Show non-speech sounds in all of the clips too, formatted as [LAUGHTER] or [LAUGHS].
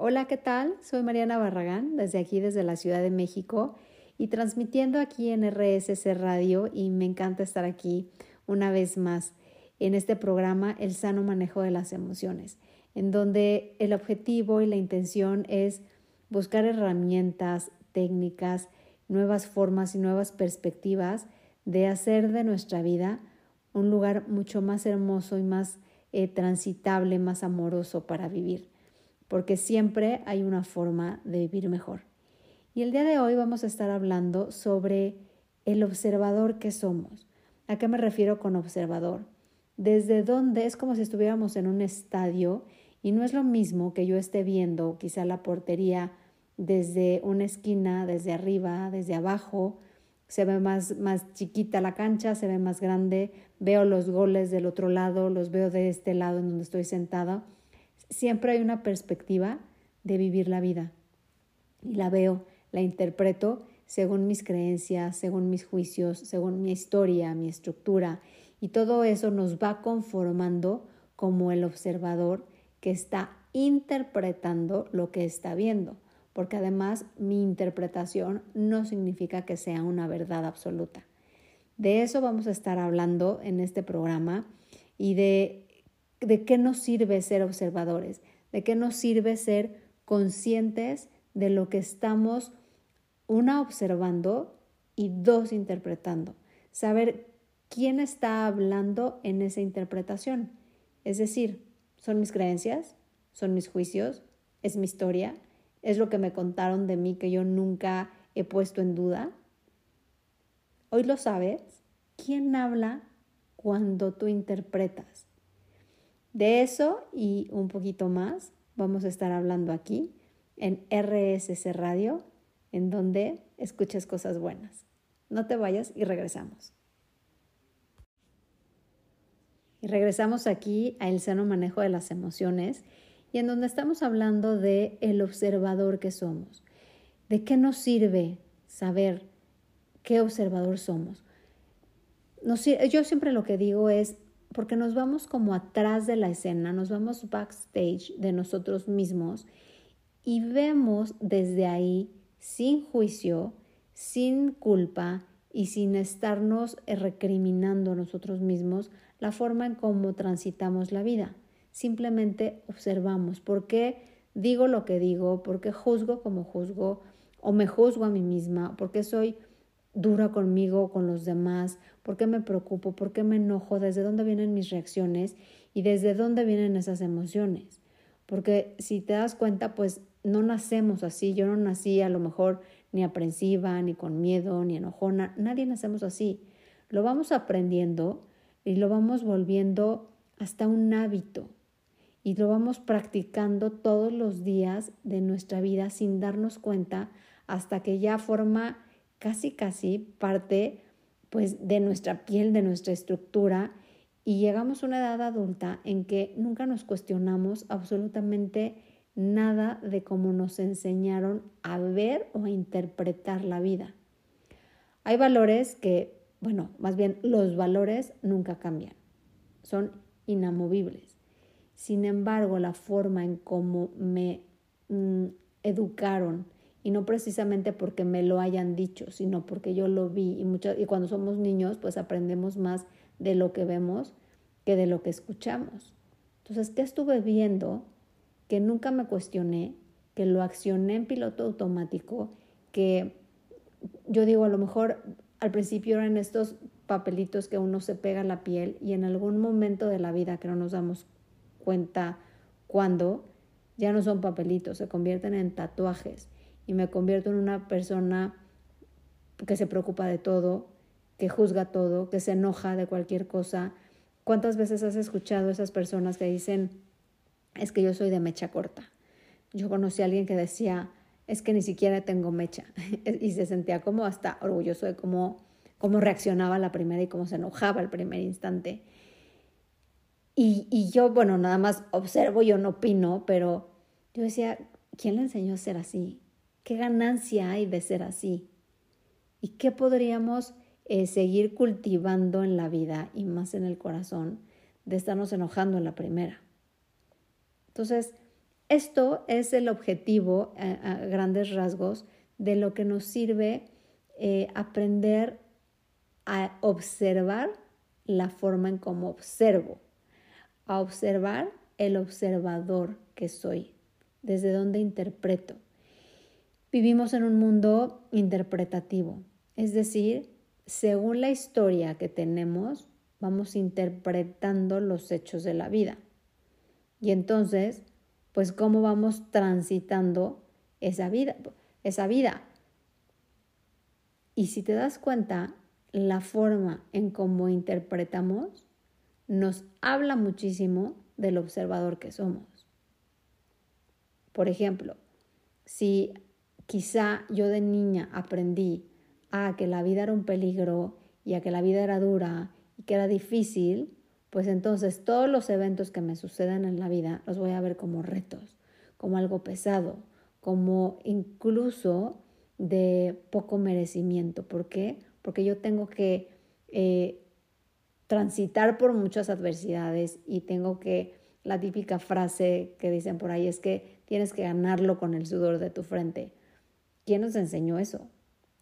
Hola, ¿qué tal? Soy Mariana Barragán, desde aquí, desde la Ciudad de México, y transmitiendo aquí en RSC Radio, y me encanta estar aquí una vez más en este programa, El sano manejo de las emociones, en donde el objetivo y la intención es buscar herramientas, técnicas, nuevas formas y nuevas perspectivas de hacer de nuestra vida un lugar mucho más hermoso y más eh, transitable, más amoroso para vivir porque siempre hay una forma de vivir mejor. Y el día de hoy vamos a estar hablando sobre el observador que somos. ¿A qué me refiero con observador? Desde dónde es como si estuviéramos en un estadio y no es lo mismo que yo esté viendo quizá la portería desde una esquina, desde arriba, desde abajo, se ve más, más chiquita la cancha, se ve más grande, veo los goles del otro lado, los veo de este lado en donde estoy sentada siempre hay una perspectiva de vivir la vida. Y la veo, la interpreto según mis creencias, según mis juicios, según mi historia, mi estructura. Y todo eso nos va conformando como el observador que está interpretando lo que está viendo. Porque además mi interpretación no significa que sea una verdad absoluta. De eso vamos a estar hablando en este programa y de de qué nos sirve ser observadores, de qué nos sirve ser conscientes de lo que estamos, una, observando y dos, interpretando. Saber quién está hablando en esa interpretación. Es decir, son mis creencias, son mis juicios, es mi historia, es lo que me contaron de mí que yo nunca he puesto en duda. Hoy lo sabes. ¿Quién habla cuando tú interpretas? De eso y un poquito más vamos a estar hablando aquí en RSC Radio, en donde escuches cosas buenas. No te vayas y regresamos. Y regresamos aquí a el sano manejo de las emociones y en donde estamos hablando de el observador que somos. ¿De qué nos sirve saber qué observador somos? yo siempre lo que digo es, porque nos vamos como atrás de la escena, nos vamos backstage de nosotros mismos y vemos desde ahí, sin juicio, sin culpa y sin estarnos recriminando a nosotros mismos, la forma en cómo transitamos la vida. Simplemente observamos por qué digo lo que digo, por qué juzgo como juzgo, o me juzgo a mí misma, por qué soy dura conmigo, con los demás, por qué me preocupo, por qué me enojo, desde dónde vienen mis reacciones y desde dónde vienen esas emociones. Porque si te das cuenta, pues no nacemos así, yo no nací a lo mejor ni aprensiva, ni con miedo, ni enojona, nadie nacemos así. Lo vamos aprendiendo y lo vamos volviendo hasta un hábito. Y lo vamos practicando todos los días de nuestra vida sin darnos cuenta hasta que ya forma casi casi parte pues de nuestra piel, de nuestra estructura y llegamos a una edad adulta en que nunca nos cuestionamos absolutamente nada de cómo nos enseñaron a ver o a interpretar la vida. Hay valores que, bueno, más bien los valores nunca cambian, son inamovibles. Sin embargo, la forma en cómo me mm, educaron, y no precisamente porque me lo hayan dicho, sino porque yo lo vi. Y, y cuando somos niños pues aprendemos más de lo que vemos que de lo que escuchamos. Entonces, ¿qué estuve viendo que nunca me cuestioné, que lo accioné en piloto automático, que yo digo a lo mejor al principio eran estos papelitos que uno se pega a la piel y en algún momento de la vida que no nos damos cuenta cuando ya no son papelitos, se convierten en tatuajes y me convierto en una persona que se preocupa de todo, que juzga todo, que se enoja de cualquier cosa. ¿Cuántas veces has escuchado a esas personas que dicen, es que yo soy de mecha corta? Yo conocí a alguien que decía, es que ni siquiera tengo mecha [LAUGHS] y se sentía como hasta orgulloso de cómo, cómo reaccionaba la primera y cómo se enojaba el primer instante. Y, y yo, bueno, nada más observo, yo no opino, pero yo decía, ¿quién le enseñó a ser así? ¿Qué ganancia hay de ser así? ¿Y qué podríamos eh, seguir cultivando en la vida y más en el corazón de estarnos enojando en la primera? Entonces, Esto es el objetivo a, grandes rasgos de lo que nos sirve eh, aprender a observar la forma en cómo observo, a observar el observador que soy, desde donde interpreto. Vivimos en un mundo interpretativo, es decir, según la historia que tenemos, vamos interpretando los hechos de la vida. Y entonces, pues cómo vamos transitando esa vida, esa vida. Y si te das cuenta, la forma en cómo interpretamos nos habla muchísimo del observador que somos. Por ejemplo, si quizá yo de niña aprendí a que la vida era un peligro y a que la vida era dura y que era difícil, pues entonces todos los eventos que me suceden en la vida los voy a ver como retos, como algo pesado, como incluso de poco merecimiento. ¿Por qué? Porque yo tengo que eh, transitar por muchas adversidades y tengo que, la típica frase que dicen por ahí es que tienes que ganarlo con el sudor de tu frente. ¿Quién nos enseñó eso?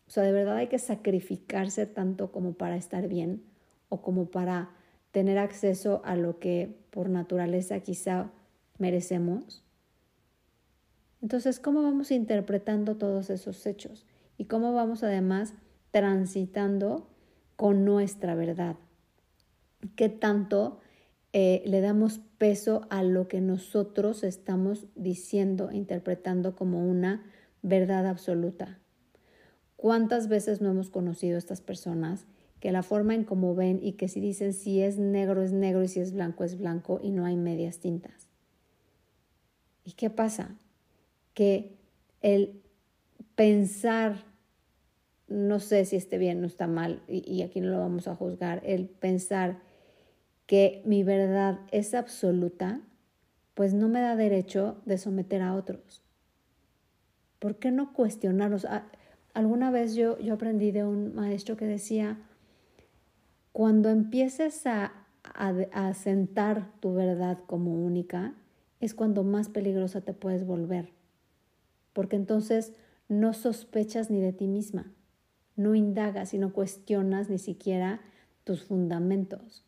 O sea, de verdad hay que sacrificarse tanto como para estar bien o como para tener acceso a lo que por naturaleza quizá merecemos. Entonces, ¿cómo vamos interpretando todos esos hechos? Y cómo vamos además transitando con nuestra verdad. ¿Qué tanto eh, le damos peso a lo que nosotros estamos diciendo interpretando como una verdad absoluta? ¿Cuántas veces no hemos conocido a estas personas que la forma en cómo ven y que si dicen si es negro es negro y si es blanco es blanco y no hay medias tintas? ¿Y qué pasa? Que el pensar, no sé si esté bien o está mal, y, y aquí no lo vamos a juzgar, el pensar que mi verdad es absoluta, pues no me da derecho de someter a otros. ¿Por qué no cuestionarnos? Alguna vez yo, yo aprendí de un maestro que decía, cuando empieces a, a, a sentar tu verdad como única, es cuando más peligrosa te puedes volver, porque entonces no sospechas ni de ti misma, no indagas y no cuestionas ni siquiera tus fundamentos.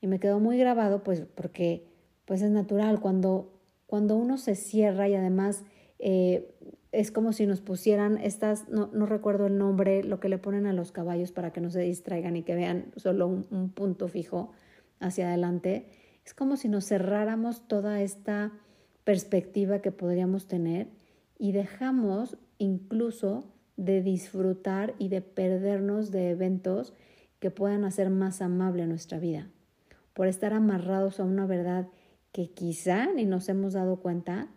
Y me quedó muy grabado, pues porque pues es natural, cuando, cuando uno se cierra y además eh, es como si nos pusieran estas, no, no, recuerdo el nombre, lo que le ponen a los caballos para que no se distraigan y que vean solo un, un punto fijo hacia adelante. Es como si nos cerráramos toda esta perspectiva que podríamos tener y dejamos incluso de disfrutar y de perdernos de eventos que puedan hacer más amable nuestra vida, por estar amarrados a una verdad que quizá ni nos hemos dado cuenta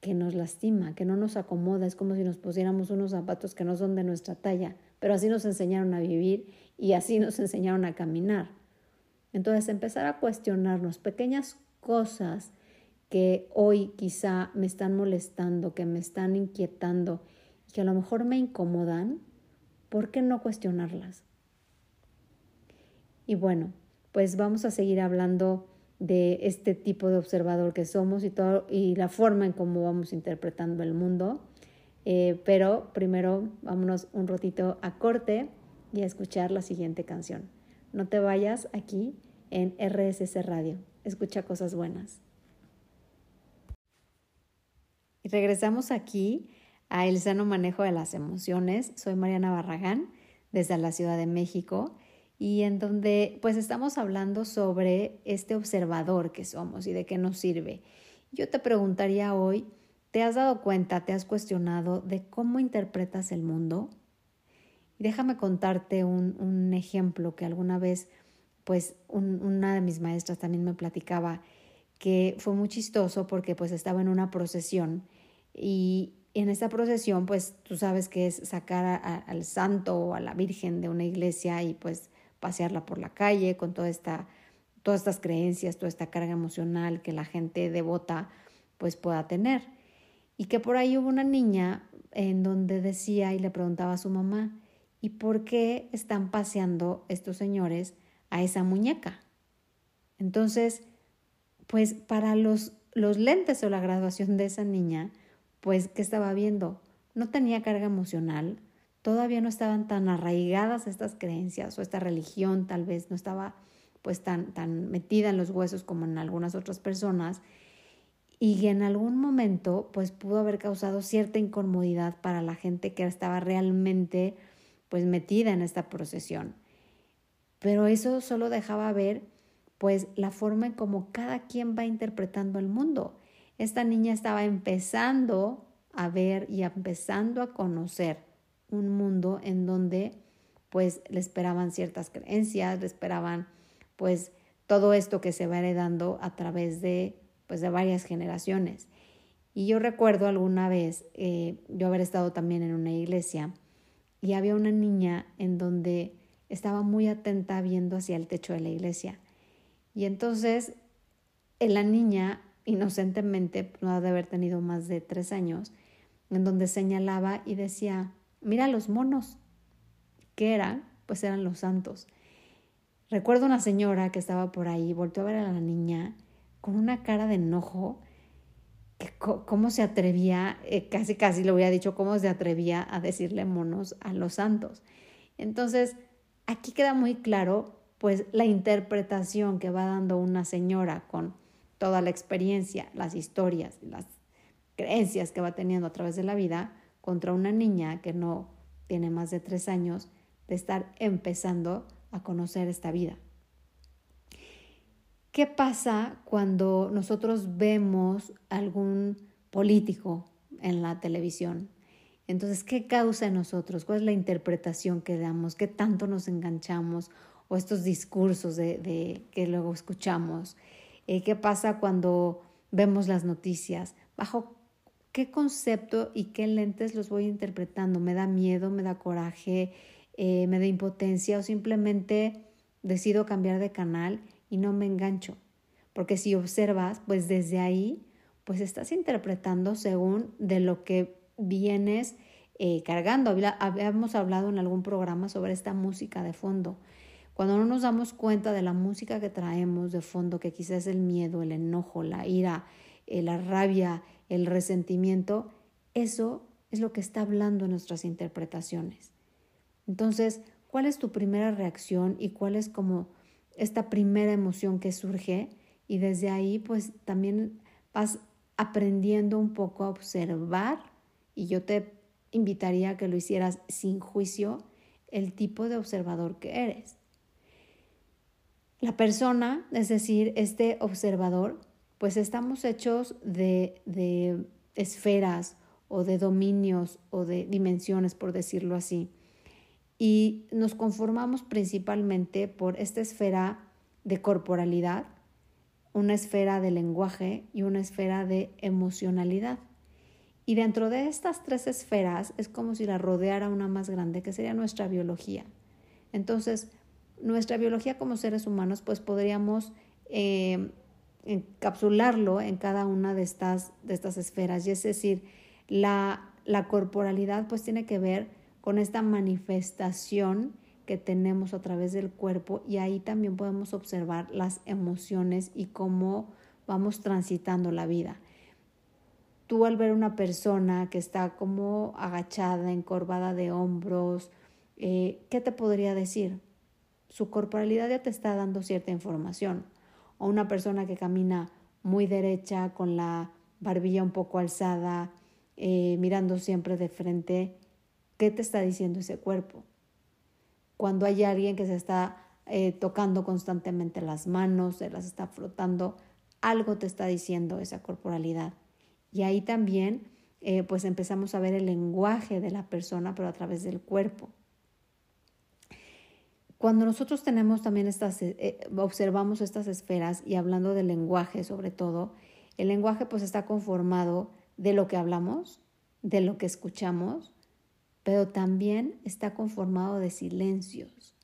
que nos lastima, que no nos acomoda, es como si nos pusiéramos unos zapatos que no son de nuestra talla, pero así nos enseñaron a vivir y así nos [LAUGHS] enseñaron a caminar. Entonces empezar a cuestionarnos pequeñas cosas que hoy quizá me están molestando, que me están inquietando y que a lo mejor me incomodan, ¿por qué no cuestionarlas? Y bueno, pues vamos a seguir hablando de este tipo de observador que somos y, todo, y la forma en cómo vamos interpretando el mundo. Eh, pero primero vámonos un ratito a corte y a escuchar la siguiente canción. No te vayas aquí en RSS Radio. Escucha cosas buenas. Y regresamos aquí a El sano manejo de las emociones. Soy Mariana Barragán desde la Ciudad de México y en donde pues estamos hablando sobre este observador que somos y de qué nos sirve. Yo te preguntaría hoy, ¿te has dado cuenta, te has cuestionado de cómo interpretas el mundo? Y déjame contarte un, un ejemplo que alguna vez pues una de mis maestras también me platicaba que fue muy chistoso porque pues estaba en una procesión y en esta procesión pues tú sabes que es sacar al santo o a la virgen de una iglesia y pues pasearla por la calle con toda esta, todas estas creencias, toda esta carga emocional que la gente devota pues pueda tener. Y que por ahí hubo una niña en donde decía y le preguntaba a su mamá, ¿y por qué están paseando estos señores a esa muñeca? Entonces, pues para los, los lentes o la graduación de esa niña, pues, ¿qué estaba viendo? No tenía carga emocional, todavía no estaban tan arraigadas estas creencias o esta religión tal vez no estaba pues tan, tan metida en los huesos como en algunas otras personas y en algún momento pues pudo haber causado cierta incomodidad para la gente que estaba realmente pues metida en esta procesión. Pero eso solo dejaba ver pues la forma en cómo cada quien va interpretando el mundo. Esta niña estaba empezando a ver y empezando a conocer un mundo en donde pues le esperaban ciertas creencias, le esperaban pues todo esto que se va heredando a través de pues de varias generaciones. Y yo recuerdo alguna vez eh, yo haber estado también en una iglesia y había una niña en donde estaba muy atenta viendo hacia el techo de la iglesia. Y entonces la niña, inocentemente, no ha de haber tenido más de tres años, en donde señalaba y decía, mira los monos. ¿Qué eran? Pues eran los santos. Recuerdo una señora que estaba por ahí, volvió a ver a la niña con una cara de enojo, que cómo se atrevía, eh, casi casi le hubiera dicho cómo se atrevía a decirle monos a los santos. Entonces, aquí queda muy claro, pues, la interpretación que va dando una señora con toda la experiencia, las historias, las creencias que va teniendo a través de la vida, contra una niña que no tiene más de tres años de estar empezando a conocer esta vida. ¿Qué pasa cuando nosotros vemos algún político en la televisión? Entonces, ¿qué causa en nosotros? ¿Cuál es la interpretación que damos? ¿Qué tanto nos enganchamos? O estos discursos de, que luego escuchamos. Eh, ¿Qué pasa cuando vemos las noticias? ¿Bajo qué concepto y qué lentes los voy interpretando. ¿Me da miedo, me da coraje, eh, me da impotencia o simplemente decido cambiar de canal y no me engancho? Porque si observas, pues desde ahí, pues estás interpretando según de lo que vienes eh, cargando. Habíamos hablado en algún programa sobre esta música de fondo. Cuando no nos damos cuenta de la música que traemos de fondo, que quizás es el miedo, el enojo, la ira, eh, la rabia, el resentimiento, eso es lo que está hablando en nuestras interpretaciones. Entonces, ¿cuál es tu primera reacción y cuál es como esta primera emoción que surge? Y desde ahí, pues también vas aprendiendo un poco a observar y yo te invitaría a que lo hicieras sin juicio el tipo de observador que eres. La persona, es decir, este observador, pues estamos hechos de, de esferas o de dominios o de dimensiones, por decirlo así. Y nos conformamos principalmente por esta esfera de corporalidad, una esfera de lenguaje y una esfera de emocionalidad. Y dentro de estas tres esferas es como si la rodeara una más grande, que sería nuestra biología. Entonces, nuestra biología como seres humanos, pues podríamos eh, encapsularlo en cada una de estas, de estas esferas. Y es decir, la, la corporalidad pues tiene que ver con esta manifestación que tenemos a través del cuerpo y ahí también podemos observar las emociones y cómo vamos transitando la vida. Tú al ver una persona que está como agachada, encorvada de hombros, eh, ¿qué te podría decir? Su corporalidad ya te está dando cierta información o una persona que camina muy derecha, con la barbilla un poco alzada, eh, mirando siempre de frente, ¿qué te está diciendo ese cuerpo? Cuando hay alguien que se está eh, tocando constantemente las manos, se las está frotando, algo te está diciendo esa corporalidad. Y ahí también eh, pues empezamos a ver el lenguaje de la persona, pero a través del cuerpo. Cuando nosotros tenemos también estas, eh, eh, observamos estas esferas y hablando del lenguaje sobre todo, el lenguaje pues está conformado de lo que hablamos, de lo que escuchamos, pero también está conformado de silencios.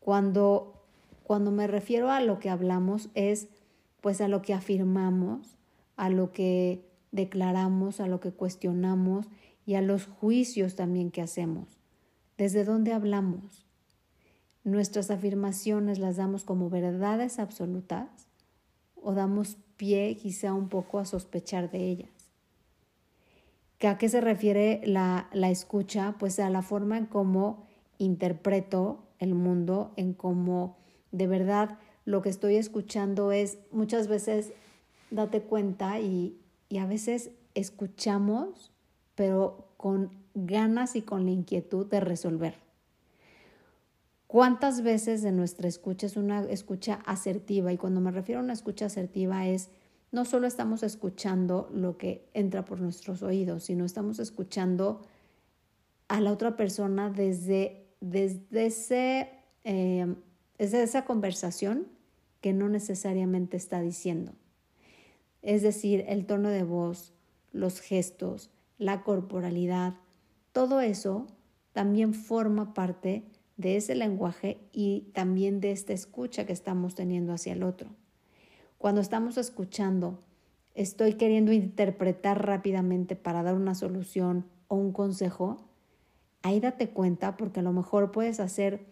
Cuando, cuando me refiero a lo que hablamos es pues a lo que afirmamos, a lo que declaramos, a lo que cuestionamos y a los juicios también que hacemos. ¿Desde dónde hablamos? Nuestras afirmaciones las damos como verdades absolutas o damos pie quizá un poco a sospechar de ellas. ¿A qué se refiere la, la escucha? Pues a la forma en cómo interpreto el mundo, en cómo de verdad lo que estoy escuchando es muchas veces date cuenta y, y a veces escuchamos, pero con ganas y con la inquietud de resolver. ¿Cuántas veces de nuestra escucha es una escucha asertiva? Y cuando me refiero a una escucha asertiva es no solo estamos escuchando lo que entra por nuestros oídos, sino estamos escuchando a la otra persona desde, desde, ese, desde esa conversación que no necesariamente está diciendo. Es decir, el tono de voz, los gestos, la corporalidad, todo eso también forma parte de ese lenguaje y también de esta escucha que estamos teniendo hacia el otro. Cuando estamos escuchando, estoy queriendo interpretar rápidamente para dar una solución o un consejo, ahí date cuenta porque a lo mejor puedes hacer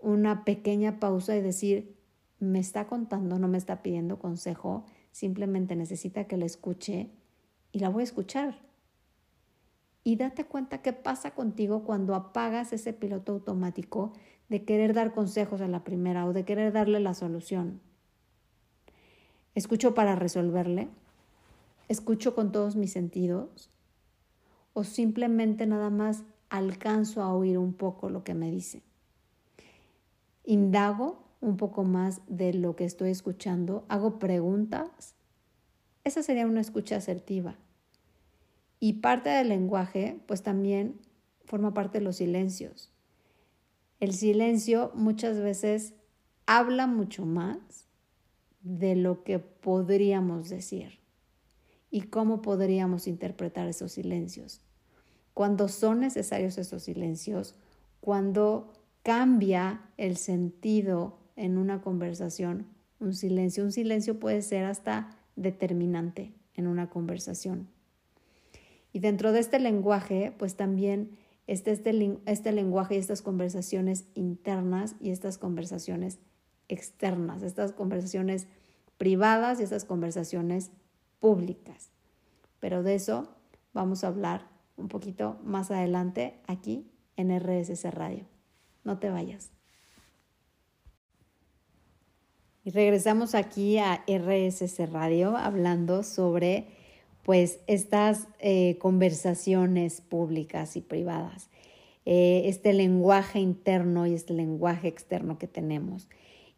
una pequeña pausa y decir, me está contando, no me está pidiendo consejo, simplemente necesita que la escuche y la voy a escuchar. Y date cuenta qué pasa contigo cuando apagas ese piloto automático de querer dar consejos a la primera o de querer darle la solución. ¿Escucho para resolverle? ¿Escucho con todos mis sentidos? ¿O simplemente nada más alcanzo a oír un poco lo que me dice? Indago un poco más de lo que estoy escuchando, hago preguntas. Esa sería una escucha asertiva. Y parte del lenguaje, pues también forma parte de los silencios. El silencio muchas veces habla mucho más de lo que podríamos decir y cómo podríamos interpretar esos silencios. Cuando son necesarios esos silencios, cuando cambia el sentido en una conversación, un silencio. Un silencio puede ser hasta determinante en una conversación. Y dentro de este lenguaje, pues también este, este, este lenguaje y estas conversaciones internas y estas conversaciones externas, estas conversaciones privadas y estas conversaciones públicas. Pero de eso vamos a hablar un poquito más adelante aquí en RSS Radio. No te vayas. Y regresamos aquí a RSS Radio hablando sobre pues estas eh, conversaciones públicas y privadas, eh, este lenguaje interno y este lenguaje externo que tenemos.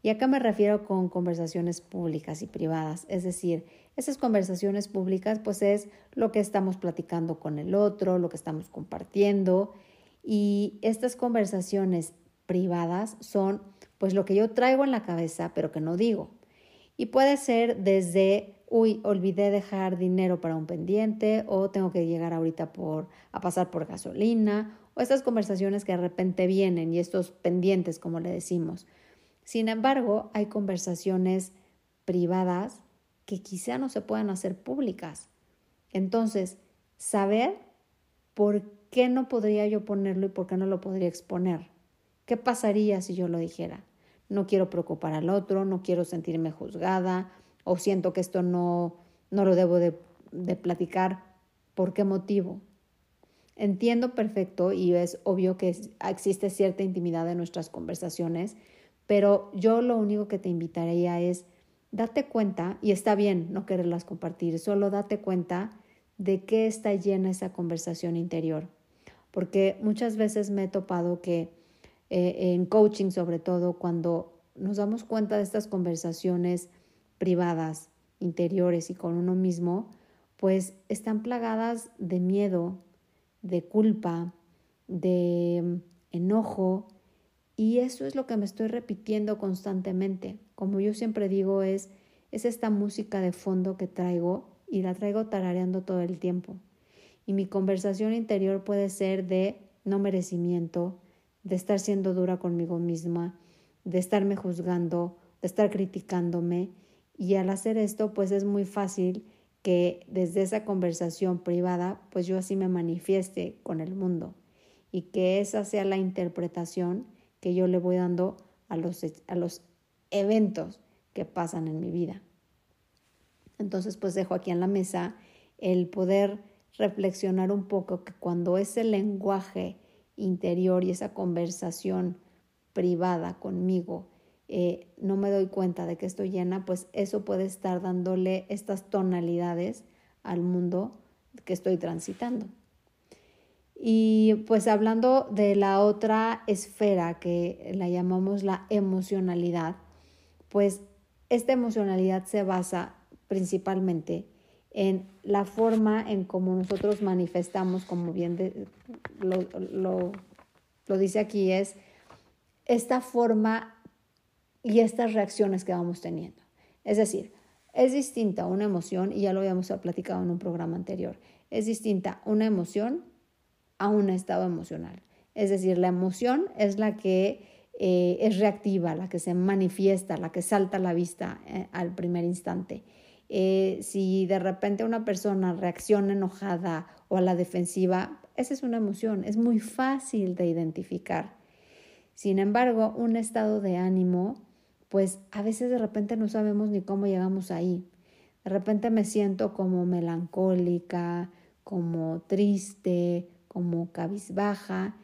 Y acá me refiero con conversaciones públicas y privadas, es decir, esas conversaciones públicas pues es lo que estamos platicando con el otro, lo que estamos compartiendo y estas conversaciones privadas son pues lo que yo traigo en la cabeza pero que no digo. Y puede ser desde uy, olvidé dejar dinero para un pendiente o tengo que llegar ahorita por, a pasar por gasolina o estas conversaciones que de repente vienen y estos pendientes, como le decimos. Sin embargo, hay conversaciones privadas que quizá no se puedan hacer públicas. Entonces, saber por qué no podría yo ponerlo y por qué no lo podría exponer. ¿Qué pasaría si yo lo dijera? No quiero preocupar al otro, no quiero sentirme juzgada, o siento que esto no, no lo debo de, platicar. ¿Por qué motivo? Entiendo perfecto y es obvio que existe cierta intimidad en nuestras conversaciones, pero yo lo único que te invitaría es date cuenta, y está bien no quererlas compartir, solo date cuenta de qué está llena esa conversación interior. Porque muchas veces me he topado que eh, en coaching sobre todo, cuando nos damos cuenta de estas conversaciones privadas, interiores y con uno mismo, pues están plagadas de miedo, de culpa, de mm, enojo, y eso es lo que me estoy repitiendo constantemente. Como yo siempre digo, es, es esta música de fondo que traigo y la traigo tarareando todo el tiempo. Y mi conversación interior puede ser de no merecimiento, de estar siendo dura conmigo misma, de estarme juzgando, de estar criticándome y al hacer esto, pues es muy fácil que desde esa conversación privada, pues yo así me manifieste con el mundo y que esa sea la interpretación que yo le voy dando a los, a los eventos que pasan en mi vida. Entonces, pues dejo aquí en la mesa el poder reflexionar un poco que cuando ese lenguaje interior y esa conversación privada conmigo eh, no me doy cuenta de que estoy llena, pues eso puede estar dándole estas tonalidades al mundo que estoy transitando. Y pues hablando de la otra esfera que la llamamos la emocionalidad, pues esta emocionalidad se basa principalmente en la forma en cómo nosotros manifestamos, como bien lo, lo dice aquí, es esta forma y estas reacciones que vamos teniendo. Es decir, es distinta una emoción, y ya lo habíamos platicado en un programa anterior, es distinta una emoción a un estado emocional. Es decir, la emoción es la que eh, es reactiva, la que se manifiesta, la que salta a la vista eh, al primer instante. Eh, si de repente una persona reacciona enojada o a la defensiva, esa es una emoción, es muy fácil de identificar. Sin embargo, un estado de ánimo, pues a veces de repente no sabemos ni cómo llegamos ahí. De repente me siento como melancólica, como triste, como cabizbaja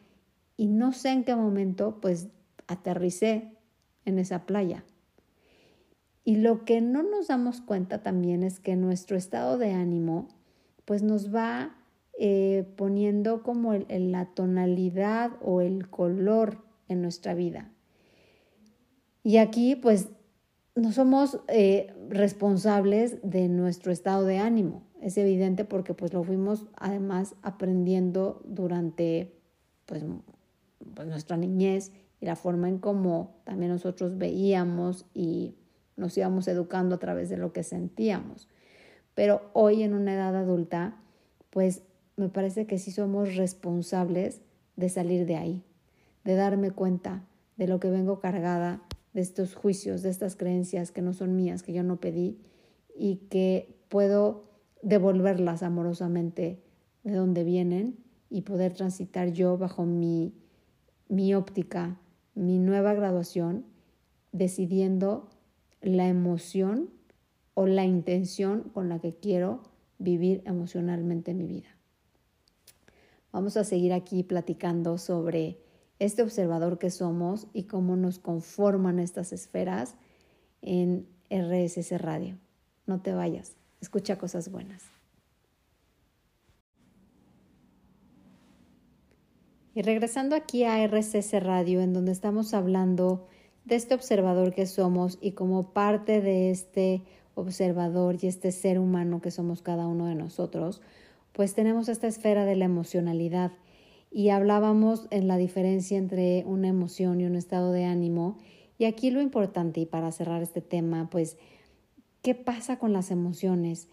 y no sé en qué momento pues aterricé en esa playa. Y lo que no nos damos cuenta también es que nuestro estado de ánimo pues nos va eh, poniendo como la tonalidad o el color en nuestra vida. Y aquí pues no somos eh, responsables de nuestro estado de ánimo. Es evidente porque pues lo fuimos además aprendiendo durante pues, pues nuestra niñez y la forma en cómo también nosotros veíamos y nos íbamos educando a través de lo que sentíamos. Pero hoy en una edad adulta, pues me parece que sí somos responsables de salir de ahí, de darme cuenta de lo que vengo cargada, de estos juicios, de estas creencias que no son mías, que yo no pedí y que puedo devolverlas amorosamente de donde vienen y poder transitar yo bajo mi, mi óptica, mi nueva graduación, decidiendo la emoción o la intención con la que quiero vivir emocionalmente mi vida. Vamos a seguir aquí platicando sobre este observador que somos y cómo nos conforman estas esferas en RSS Radio. No te vayas, escucha cosas buenas. Y regresando aquí a RSS Radio, en donde estamos hablando de este observador que somos y como parte de este observador y este ser humano que somos cada uno de nosotros, pues tenemos esta esfera de la emocionalidad y hablábamos en la diferencia entre una emoción y un estado de ánimo. Y aquí lo importante, y para cerrar este tema, pues, ¿qué pasa con las emociones?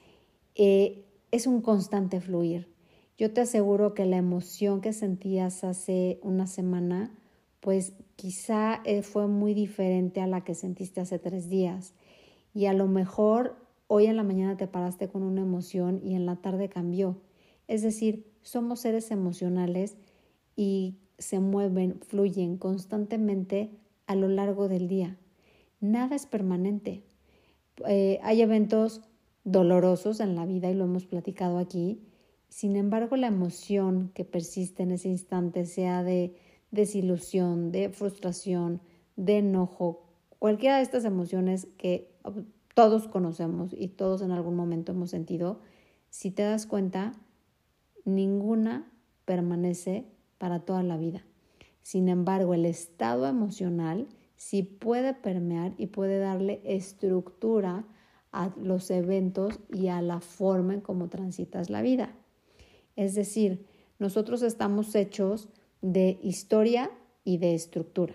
Eh, es un constante fluir. Yo te aseguro que la emoción que sentías hace una semana, pues quizá eh, fue muy diferente a la que sentiste hace tres días. Y a lo mejor hoy en la mañana te paraste con una emoción y en la tarde cambió. Es decir, somos seres emocionales y se mueven, fluyen constantemente a lo largo del día. Nada es permanente. Eh, hay eventos dolorosos en la vida y lo hemos platicado aquí. Sin embargo, la emoción que persiste en ese instante, sea de desilusión, de frustración, de enojo, cualquiera de estas emociones que todos conocemos y todos en algún momento hemos sentido, si te das cuenta, ninguna permanece para toda la vida. Sin embargo, el estado emocional sí puede permear y puede darle estructura a los eventos y a la forma en cómo transitas la vida. Es decir, nosotros estamos hechos de historia y de estructura.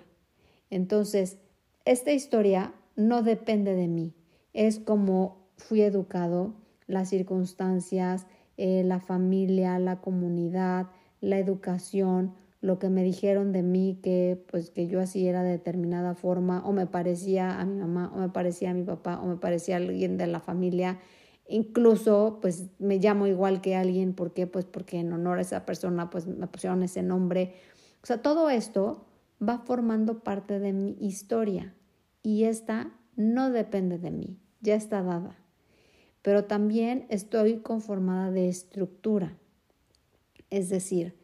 Entonces, esta historia no depende de mí, es como fui educado, las circunstancias, eh, la familia, la comunidad, la educación, lo que me dijeron de mí que pues que yo así era de determinada forma o me parecía a mi mamá o me parecía a mi papá o me parecía a alguien de la familia incluso pues me llamo igual que alguien ¿por qué? pues porque en honor a esa persona pues me pusieron ese nombre o sea todo esto va formando parte de mi historia y esta no depende de mí ya está dada pero también estoy conformada de estructura. Es decir,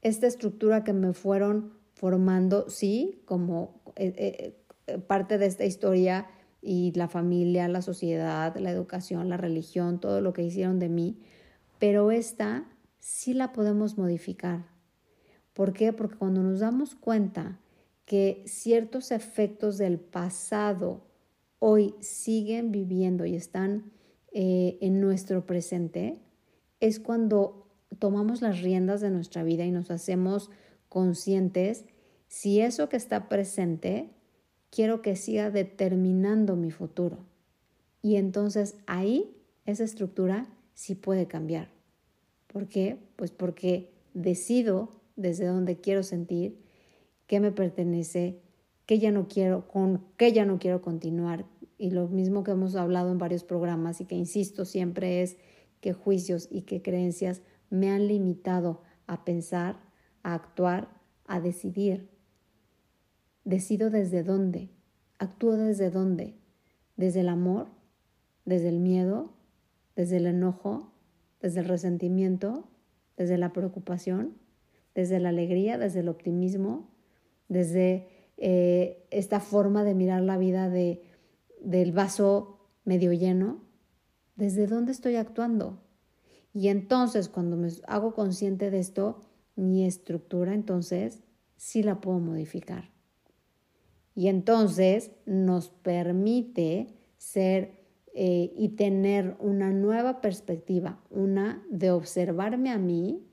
esta estructura que me fueron formando, sí, como eh, eh, parte de esta historia y la familia, la sociedad, la educación, la religión, todo lo que hicieron de mí, pero esta sí la podemos modificar. ¿Por qué? Porque cuando nos damos cuenta que ciertos efectos del pasado hoy siguen viviendo y están eh, en nuestro presente, es cuando tomamos las riendas de nuestra vida y nos hacemos conscientes si eso que está presente quiero que siga determinando mi futuro. Y entonces ahí esa estructura sí puede cambiar. ¿Por qué? Pues porque decido desde dónde quiero sentir, qué me pertenece, qué ya no quiero, con qué ya no quiero continuar. Y lo mismo que hemos hablado en varios programas y que insisto siempre es que juicios y que creencias me han limitado a pensar, a actuar, a decidir. Decido desde dónde, actúo desde dónde, desde el amor, desde el miedo, desde el enojo, desde el resentimiento, desde la preocupación, desde la alegría, desde el optimismo, desde eh, esta forma de mirar la vida de, del vaso medio lleno, ¿desde dónde estoy actuando? Y entonces cuando me hago consciente de esto, mi estructura entonces sí la puedo modificar. Y entonces nos permite ser eh, y tener una nueva perspectiva, una de observarme a mí,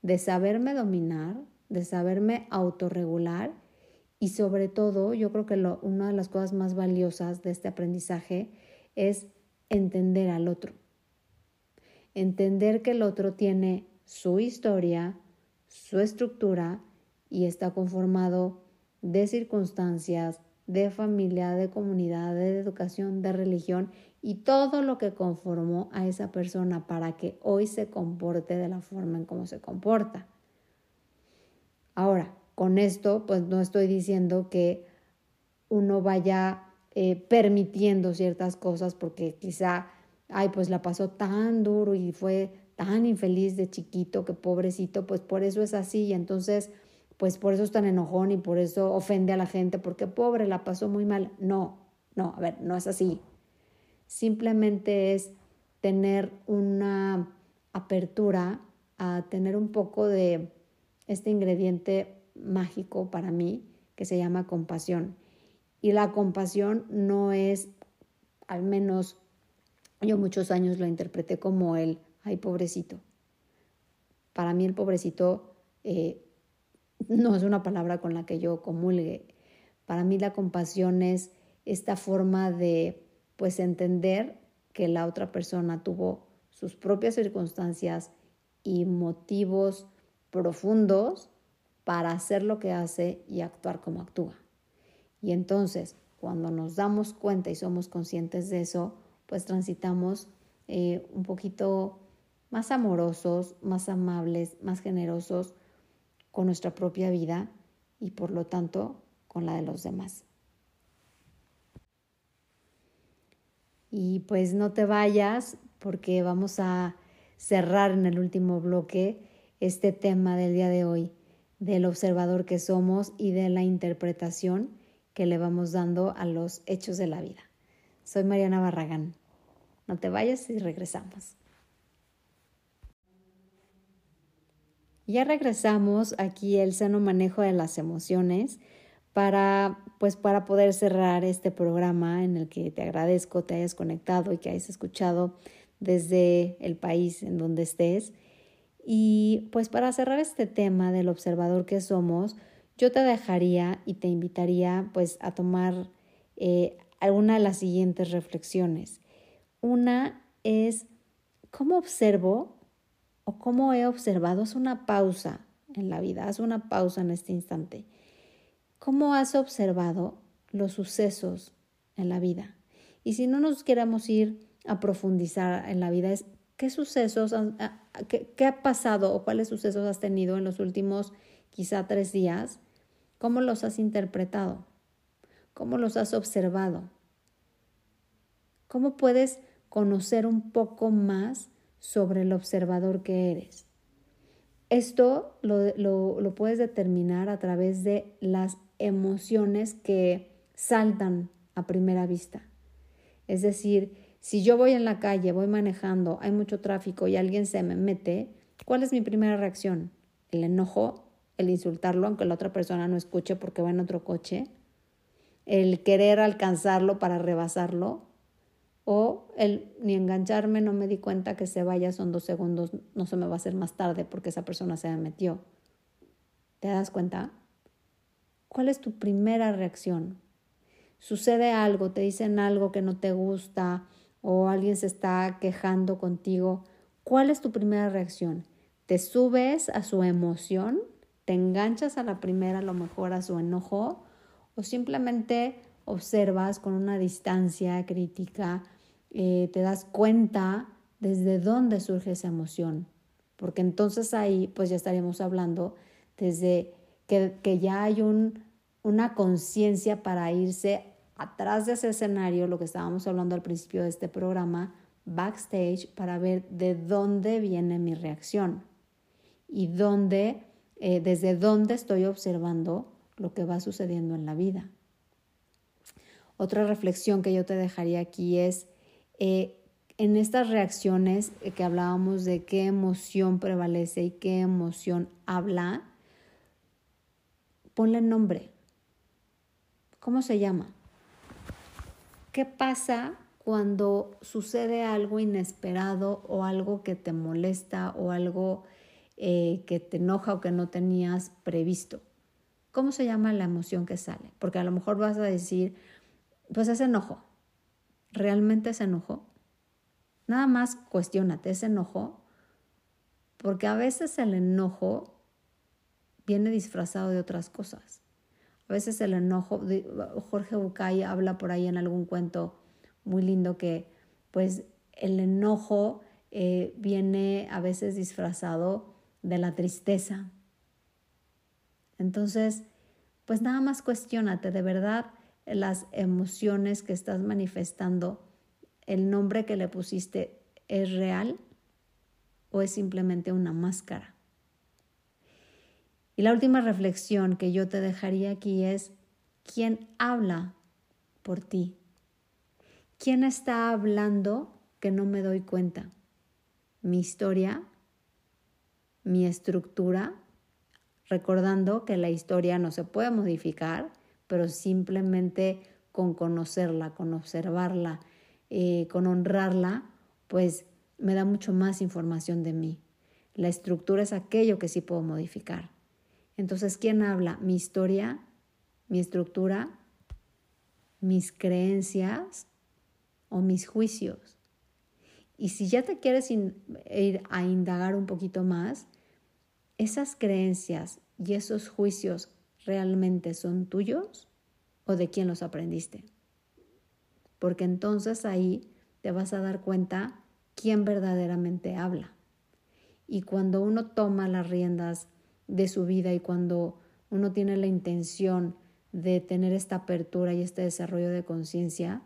de saberme dominar, de saberme autorregular y sobre todo yo creo que una de las cosas más valiosas de este aprendizaje es entender al otro. Entender que el otro tiene su historia, su estructura y está conformado de circunstancias, de familia, de comunidad, de educación, de religión y todo lo que conformó a esa persona para que hoy se comporte de la forma en cómo se comporta. Ahora, con esto, pues no estoy diciendo que uno vaya eh, permitiendo ciertas cosas porque quizá, ay, pues la pasó tan duro y fue tan infeliz de chiquito que pobrecito, pues por eso es así y entonces pues por eso es tan enojón y por eso ofende a la gente, porque pobre, la pasó muy mal. No, no, a ver, no es así. Simplemente es tener una apertura a tener un poco de este ingrediente mágico para mí que se llama compasión. Y la compasión no es, al menos yo muchos años lo interpreté como el, ay, pobrecito. Para mí el pobrecito eh, no es una palabra con la que yo comulgue. Para mí la compasión es esta forma de pues entender que la otra persona tuvo sus propias circunstancias y motivos profundos para hacer lo que hace y actuar como actúa. Y entonces, cuando nos damos cuenta y somos conscientes de eso, pues transitamos eh, un poquito más amorosos, más amables, más generosos, con nuestra propia vida y por lo tanto con la de los demás. Y pues no te vayas porque vamos a cerrar en el último bloque este tema del día de hoy, del observador que somos y de la interpretación que le vamos dando a los hechos de la vida. Soy Mariana Barragán. No te vayas y regresamos. Ya regresamos aquí el sano manejo de las emociones para pues para poder cerrar este programa en el que te agradezco te hayas conectado y que hayas escuchado desde el país en donde estés. Y pues para cerrar este tema del observador que somos, yo te dejaría y te invitaría pues a tomar eh, alguna de las siguientes reflexiones. Una es cómo observo o cómo he observado, haz una pausa en la vida, haz una pausa en este instante. ¿Cómo has observado los sucesos en la vida? Y si no nos queremos ir a profundizar en la vida, es qué sucesos, qué, qué ha pasado o cuáles sucesos has tenido en los últimos quizá tres días, cómo los has interpretado, cómo los has observado, cómo puedes conocer un poco más sobre el observador que eres. Esto lo, puedes determinar a través de las emociones que saltan a primera vista. Es decir, si yo voy en la calle, voy manejando, hay mucho tráfico y alguien se me mete, ¿cuál es mi primera reacción? ¿El enojo? ¿El insultarlo aunque la otra persona no escuche porque va en otro coche? ¿El querer alcanzarlo para rebasarlo? O el ni engancharme, no me di cuenta que se vaya, son dos segundos, no se me va a hacer más tarde porque esa persona se me metió. ¿Te das cuenta? ¿Cuál es tu primera reacción? Sucede algo, te dicen algo que no te gusta o alguien se está quejando contigo. ¿Cuál es tu primera reacción? ¿Te subes a su emoción? ¿Te enganchas a la primera, a lo mejor a su enojo? ¿O simplemente observas con una distancia crítica eh, te das cuenta desde dónde surge esa emoción, porque entonces ahí pues ya estaríamos hablando desde que, que ya hay un, una conciencia para irse atrás de ese escenario, lo que estábamos hablando al principio de este programa, backstage, para ver de dónde viene mi reacción y dónde, eh, desde dónde estoy observando lo que va sucediendo en la vida. Otra reflexión que yo te dejaría aquí es eh, en estas reacciones eh, que hablábamos de qué emoción prevalece y qué emoción habla, ponle nombre. ¿Cómo se llama? ¿Qué pasa cuando sucede algo inesperado o algo que te molesta o algo eh, que te enoja o que no tenías previsto? ¿Cómo se llama la emoción que sale? Porque a lo mejor vas a decir, pues es enojo. ¿Realmente se enojó? Nada más cuestionate, ¿es enojo? Porque a veces el enojo viene disfrazado de otras cosas. A veces el enojo, Jorge Bucay habla por ahí en algún cuento muy lindo que pues el enojo eh, viene a veces disfrazado de la tristeza. Entonces, pues nada más cuestionate, de verdad, las emociones que estás manifestando, el nombre que le pusiste es real o es simplemente una máscara. Y la última reflexión que yo te dejaría aquí es, ¿quién habla por ti? ¿Quién está hablando que no me doy cuenta? ¿Mi historia? ¿Mi estructura? Recordando que la historia no se puede modificar, pero simplemente con conocerla, con observarla, eh, con honrarla, pues me da mucho más información de mí. La estructura es aquello que sí puedo modificar. Entonces, ¿quién habla? ¿Mi historia? ¿Mi estructura? ¿Mis creencias? ¿O mis juicios? Y si ya te quieres ir a indagar un poquito más, esas creencias y esos juicios realmente son tuyos o de quién los aprendiste. Porque entonces ahí te vas a dar cuenta quién verdaderamente habla. Y cuando uno toma las riendas de su vida y cuando uno tiene la intención de tener esta apertura y este desarrollo de conciencia,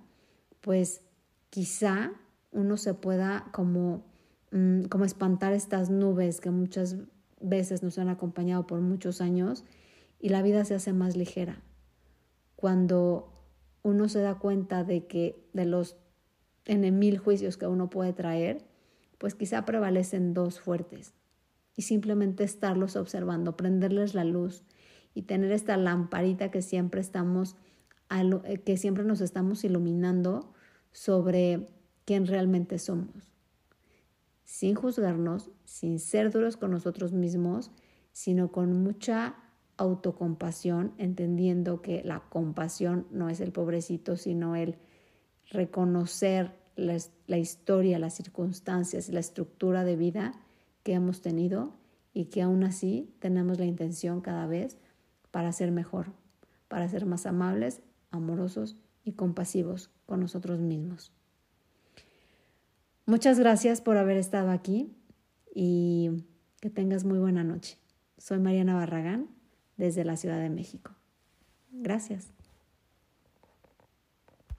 pues quizá uno se pueda como, mm, como espantar estas nubes que muchas veces nos han acompañado por muchos años y la vida se hace más ligera. Cuando uno se da cuenta de que de los en mil juicios que uno puede traer, pues quizá prevalecen dos fuertes y simplemente estarlos observando, prenderles la luz y tener esta lamparita que siempre estamos eh, que siempre nos estamos iluminando sobre quién realmente somos. Sin juzgarnos, sin ser duros con nosotros mismos, sino con mucha autocompasión, entendiendo que la compasión no es el pobrecito, sino el reconocer la, historia, las circunstancias, la estructura de vida que hemos tenido y que aún así tenemos la intención cada vez para ser mejor, para ser más amables, amorosos y compasivos con nosotros mismos. Muchas gracias por haber estado aquí y que tengas muy buena noche. Soy Mariana Barragán desde la Ciudad de México. Gracias.